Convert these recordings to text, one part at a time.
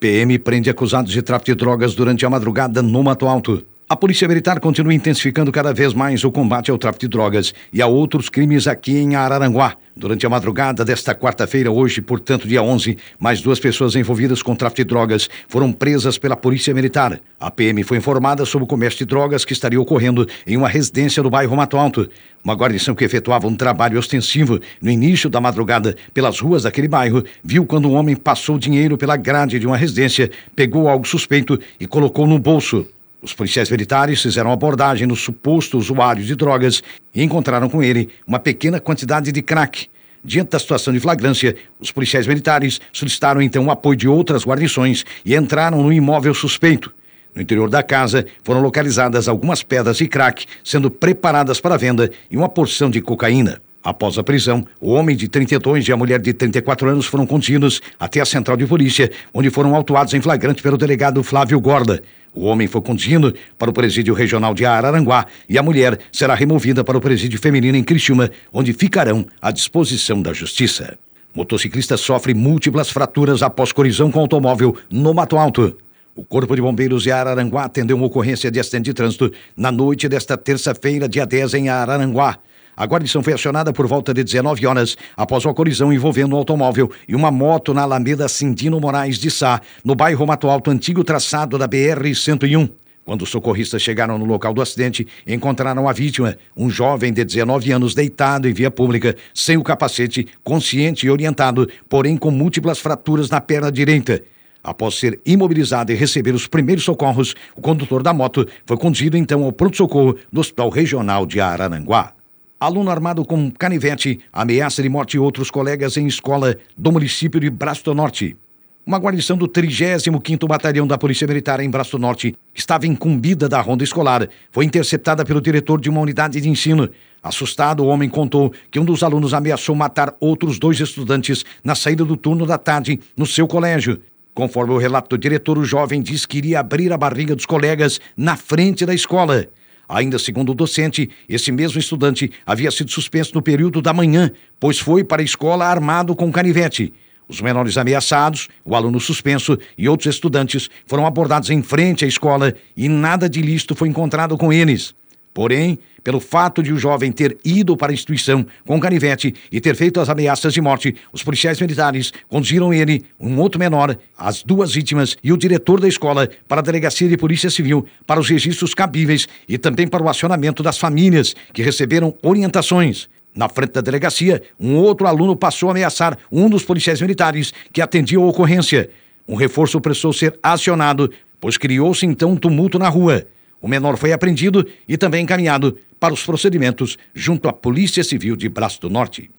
PM prende acusados de tráfico de drogas durante a madrugada no Mato Alto. A Polícia Militar continua intensificando cada vez mais o combate ao tráfico de drogas e a outros crimes aqui em Araranguá. Durante a madrugada desta quarta-feira, hoje, portanto, dia 11, mais duas pessoas envolvidas com tráfico de drogas foram presas pela Polícia Militar. A PM foi informada sobre o comércio de drogas que estaria ocorrendo em uma residência do bairro Mato Alto. Uma guarnição que efetuava um trabalho ostensivo no início da madrugada pelas ruas daquele bairro viu quando um homem passou dinheiro pela grade de uma residência, pegou algo suspeito e colocou no bolso. Os policiais militares fizeram abordagem no suposto usuário de drogas e encontraram com ele uma pequena quantidade de crack. Diante da situação de flagrância, os policiais militares solicitaram então o apoio de outras guarnições e entraram no imóvel suspeito. No interior da casa foram localizadas algumas pedras de crack sendo preparadas para venda e uma porção de cocaína. Após a prisão, o homem de 32 e a mulher de 34 anos foram conduzidos até a central de polícia, onde foram autuados em flagrante pelo delegado Flávio Gorda. O homem foi conduzido para o presídio regional de Araranguá e a mulher será removida para o presídio feminino em Criciúma, onde ficarão à disposição da justiça. Motociclista sofre múltiplas fraturas após colisão com automóvel no Mato Alto. O Corpo de Bombeiros de Araranguá atendeu uma ocorrência de acidente de trânsito na noite desta terça-feira, dia 10, em Araranguá. A guarnição foi acionada por volta de 19 horas após uma colisão envolvendo um automóvel e uma moto na Alameda Cindino Moraes de Sá, no bairro Mato Alto, antigo traçado da BR-101. Quando os socorristas chegaram no local do acidente, encontraram a vítima, um jovem de 19 anos deitado em via pública, sem o capacete, consciente e orientado, porém com múltiplas fraturas na perna direita. Após ser imobilizado e receber os primeiros socorros, o condutor da moto foi conduzido então ao pronto-socorro do Hospital Regional de Araranguá. Aluno armado com canivete ameaça de morte outros colegas em escola do município de Braço do Norte. Uma guarnição do 35º Batalhão da Polícia Militar em Braço do Norte, estava incumbida da ronda escolar, foi interceptada pelo diretor de uma unidade de ensino. Assustado, o homem contou que um dos alunos ameaçou matar outros dois estudantes na saída do turno da tarde no seu colégio. Conforme o relato do diretor, o jovem diz que iria abrir a barriga dos colegas na frente da escola. Ainda segundo o docente, esse mesmo estudante havia sido suspenso no período da manhã, pois foi para a escola armado com canivete. Os menores ameaçados, o aluno suspenso e outros estudantes foram abordados em frente à escola e nada de lícito foi encontrado com eles. Porém, pelo fato de o jovem ter ido para a instituição com canivete e ter feito as ameaças de morte, os policiais militares conduziram ele, um outro menor, as duas vítimas e o diretor da escola para a delegacia de polícia civil para os registros cabíveis e também para o acionamento das famílias que receberam orientações. Na frente da delegacia, um outro aluno passou a ameaçar um dos policiais militares que atendia a ocorrência. Um reforço precisou ser acionado, pois criou-se então um tumulto na rua. O menor foi apreendido e também encaminhado para os procedimentos junto à Polícia Civil de Braço do Norte.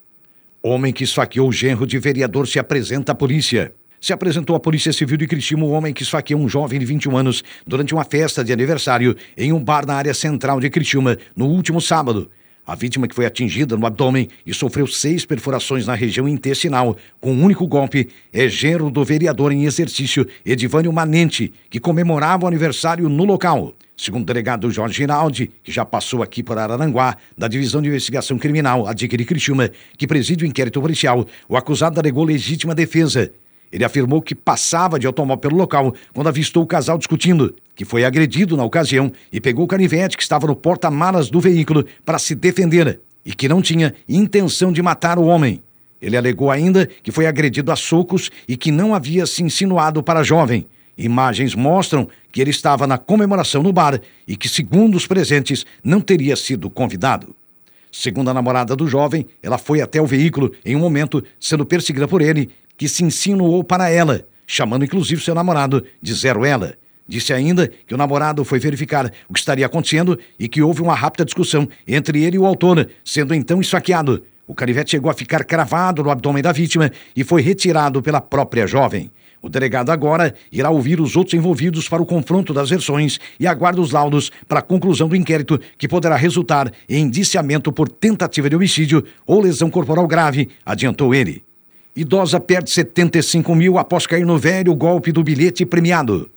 Homem que esfaqueou o genro de vereador se apresenta à polícia. Se apresentou à Polícia Civil de Criciúma o homem que esfaqueou um jovem de 21 anos durante uma festa de aniversário em um bar na área central de Criciúma no último sábado. A vítima que foi atingida no abdômen e sofreu seis perfurações na região intestinal com um único golpe é genro do vereador em exercício Edivânio Manente, que comemorava o aniversário no local. Segundo o delegado Jorge Ginaldi, que já passou aqui por Araranguá, da Divisão de Investigação Criminal, a de Criciúma, que preside o inquérito policial, o acusado alegou legítima defesa. Ele afirmou que passava de automóvel pelo local quando avistou o casal discutindo, que foi agredido na ocasião e pegou o canivete que estava no porta-malas do veículo para se defender e que não tinha intenção de matar o homem. Ele alegou ainda que foi agredido a socos e que não havia se insinuado para a jovem Imagens mostram que ele estava na comemoração no bar e que, segundo os presentes, não teria sido convidado. Segundo a namorada do jovem, ela foi até o veículo em um momento sendo perseguida por ele, que se insinuou para ela, chamando inclusive seu namorado de Zero Ela. Disse ainda que o namorado foi verificar o que estaria acontecendo e que houve uma rápida discussão entre ele e o autor, sendo então esfaqueado. O canivete chegou a ficar cravado no abdômen da vítima e foi retirado pela própria jovem. O delegado agora irá ouvir os outros envolvidos para o confronto das versões e aguarda os laudos para a conclusão do inquérito, que poderá resultar em indiciamento por tentativa de homicídio ou lesão corporal grave, adiantou ele. Idosa perde 75 mil após cair no velho golpe do bilhete premiado.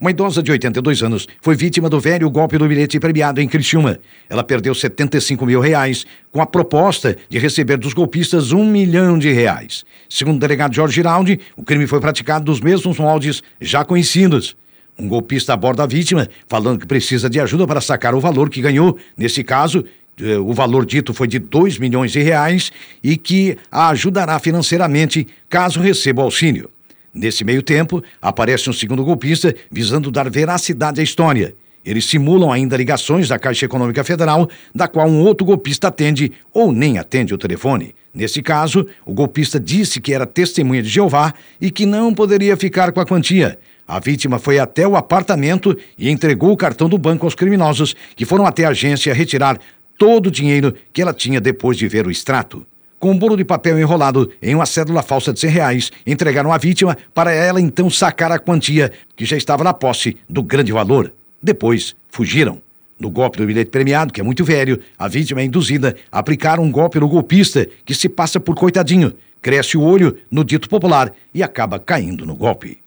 Uma idosa de 82 anos foi vítima do velho golpe do bilhete premiado em Criciúma. Ela perdeu 75 mil reais com a proposta de receber dos golpistas um milhão de reais. Segundo o delegado Jorge Giraldi, o crime foi praticado dos mesmos moldes já conhecidos. Um golpista aborda a vítima, falando que precisa de ajuda para sacar o valor que ganhou. Nesse caso, o valor dito foi de 2 milhões de reais e que a ajudará financeiramente caso receba o auxílio. Nesse meio tempo, aparece um segundo golpista visando dar veracidade à história. Eles simulam ainda ligações da Caixa Econômica Federal, da qual um outro golpista atende ou nem atende o telefone. Nesse caso, o golpista disse que era testemunha de Jeová e que não poderia ficar com a quantia. A vítima foi até o apartamento e entregou o cartão do banco aos criminosos, que foram até a agência retirar todo o dinheiro que ela tinha depois de ver o extrato com um bolo de papel enrolado em uma cédula falsa de 100 reais, entregaram à vítima para ela então sacar a quantia que já estava na posse do grande valor. Depois, fugiram. No golpe do bilhete premiado, que é muito velho, a vítima é induzida a aplicar um golpe no golpista, que se passa por coitadinho, cresce o olho no dito popular e acaba caindo no golpe.